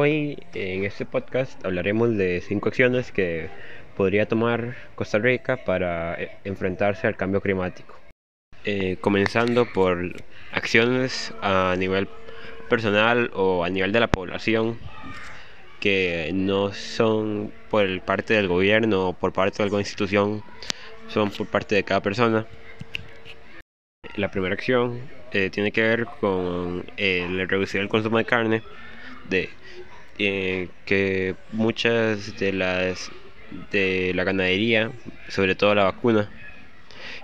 Hoy en este podcast hablaremos de cinco acciones que podría tomar Costa Rica para eh, enfrentarse al cambio climático. Eh, comenzando por acciones a nivel personal o a nivel de la población que no son por parte del gobierno o por parte de alguna institución, son por parte de cada persona. La primera acción eh, tiene que ver con reducir el consumo de carne, de eh, que muchas de las de la ganadería, sobre todo la vacuna,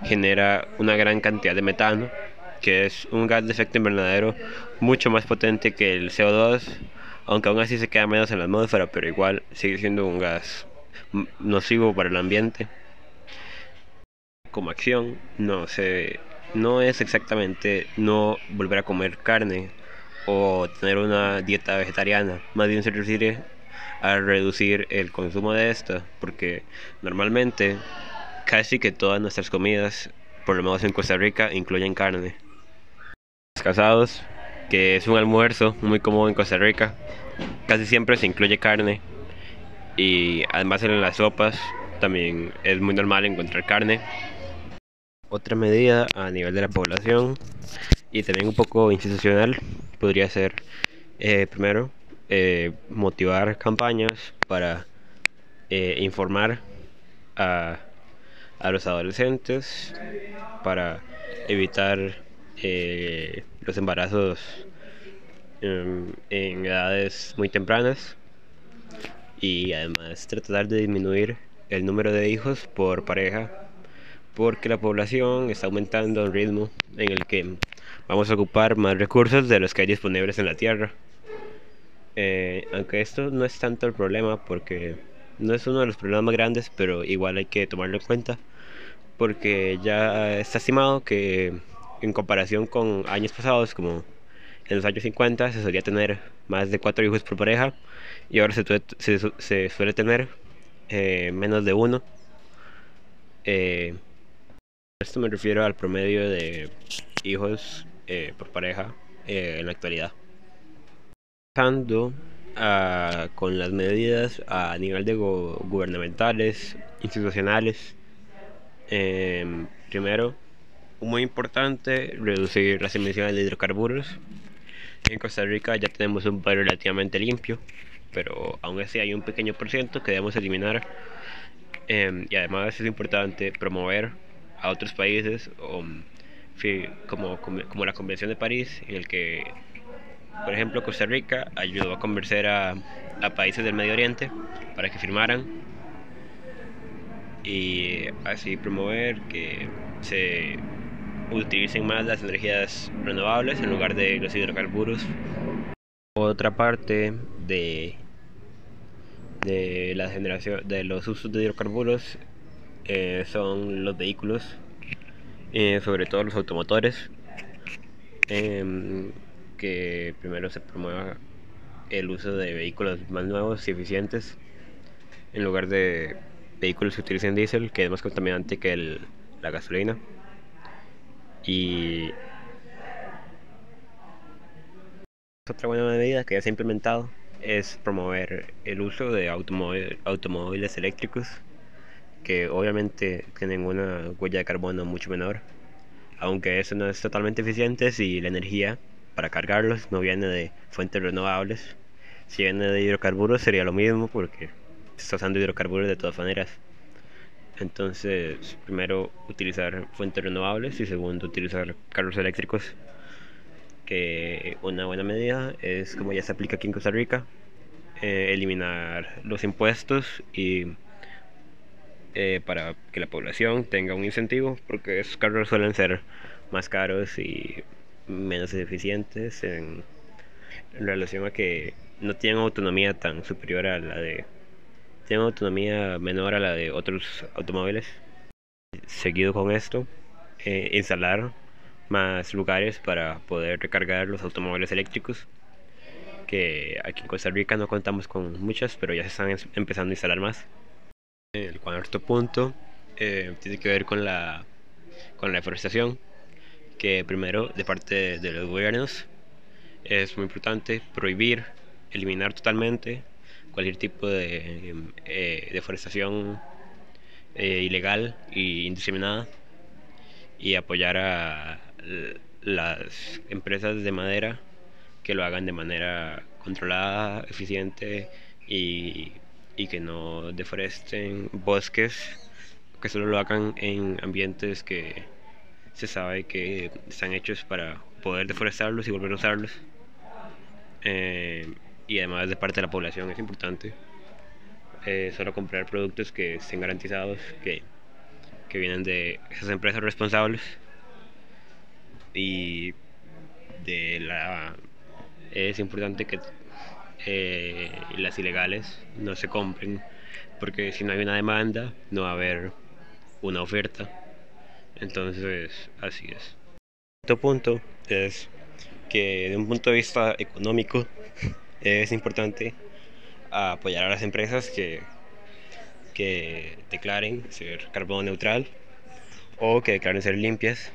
genera una gran cantidad de metano, que es un gas de efecto invernadero mucho más potente que el CO2, aunque aún así se queda menos en la atmósfera, pero igual sigue siendo un gas nocivo para el ambiente. Como acción, no se no es exactamente no volver a comer carne o tener una dieta vegetariana, más bien se refiere a reducir el consumo de esta, porque normalmente casi que todas nuestras comidas, por lo menos en Costa Rica, incluyen carne. Casados, que es un almuerzo muy común en Costa Rica, casi siempre se incluye carne y además en las sopas también es muy normal encontrar carne. Otra medida a nivel de la población y también un poco institucional podría ser eh, primero eh, motivar campañas para eh, informar a, a, los adolescentes para evitar los embarazos em, en edades muy tempranas y además tratar de disminuir el número de hijos por pareja porque la población está aumentando a un ritmo en el que vamos a ocupar más recursos de los que hay disponibles en la Tierra. Eh, aunque esto no es tanto el problema porque no es uno de los problemas más grandes, pero igual hay que tomarlo en cuenta porque ya está estimado que en comparación con años pasados, como en los años 50, se solía tener más de cuatro hijos por pareja y ahora se, suele tener eh, menos de uno. Eh, esto me refiero al promedio de hijos eh, por pareja eh, en la actualidad. Pasando con las medidas a nivel de gubernamentales, institucionales. Em, primero, muy importante, reducir las emisiones de hidrocarburos. En Costa Rica ya tenemos un país relativamente limpio, pero aún así hay un pequeño por ciento que debemos eliminar. Em, y además es importante promover a otros países o como, como la Convención de París, en el que, por ejemplo, Costa Rica ayudó a convencer a, países del Medio Oriente para que firmaran y así promover que se utilicen más las energías renovables en lugar de los hidrocarburos. Otra parte de, de la generación de los usos de hidrocarburos eh, son los vehículos eh, sobre todo los automotores, em, que primero se promueva el uso de vehículos más nuevos y eficientes en lugar de vehículos que utilicen diésel, que es más contaminante que la gasolina. Y otra buena medida que ya se ha implementado es promover el uso de automóviles eléctricos que obviamente tienen una huella de carbono mucho menor, aunque eso no es totalmente eficiente si la energía para cargarlos no viene de fuentes renovables. Si viene de hidrocarburos sería lo mismo porque está usando hidrocarburos de todas maneras. Entonces, primero utilizar fuentes renovables y segundo utilizar carros eléctricos. Que una buena medida es como ya se aplica aquí en Costa Rica, eh, eliminar los impuestos y eh, para que la población tenga un incentivo, porque esos carros suelen ser más caros y menos eficientes en, relación a que no tienen autonomía tan superior a la de tienen autonomía menor a la de otros automóviles. Seguido con esto eh, instalar más lugares para poder recargar los automóviles eléctricos que aquí en Costa Rica no contamos con muchas pero ya se están empezando a instalar más el cuarto punto eh, tiene que ver con la, con la deforestación, que primero de parte de los gobiernos es muy importante prohibir eliminar totalmente cualquier tipo de eh, deforestación eh, ilegal y indiscriminada y apoyar a las empresas de madera que lo hagan de manera controlada, eficiente y, y que no deforesten bosques, que solo lo hagan en ambientes que se sabe que están hechos para poder deforestarlos y volver a usarlos. Eh, y además de parte de la población es importante eh, solo comprar productos que estén garantizados, que, que vienen de esas empresas responsables y de la es importante que eh, las ilegales no se compren porque si no hay una demanda no va a haber una oferta. Entonces así es. Otro punto es que de un punto de vista económico es importante apoyar a las empresas que, que declaren ser carbono neutral o que declaren ser limpias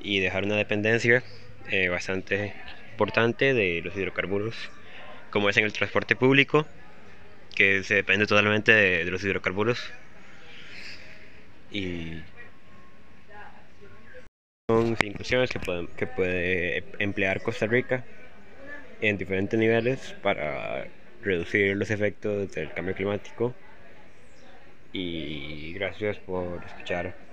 y dejar una dependencia eh, bastante importante de los hidrocarburos, como es en el transporte público, que se depende totalmente de, los hidrocarburos. Y son cinco opciones que puede, que puede emplear Costa Rica en diferentes niveles para reducir los efectos del cambio climático. Y gracias por escuchar.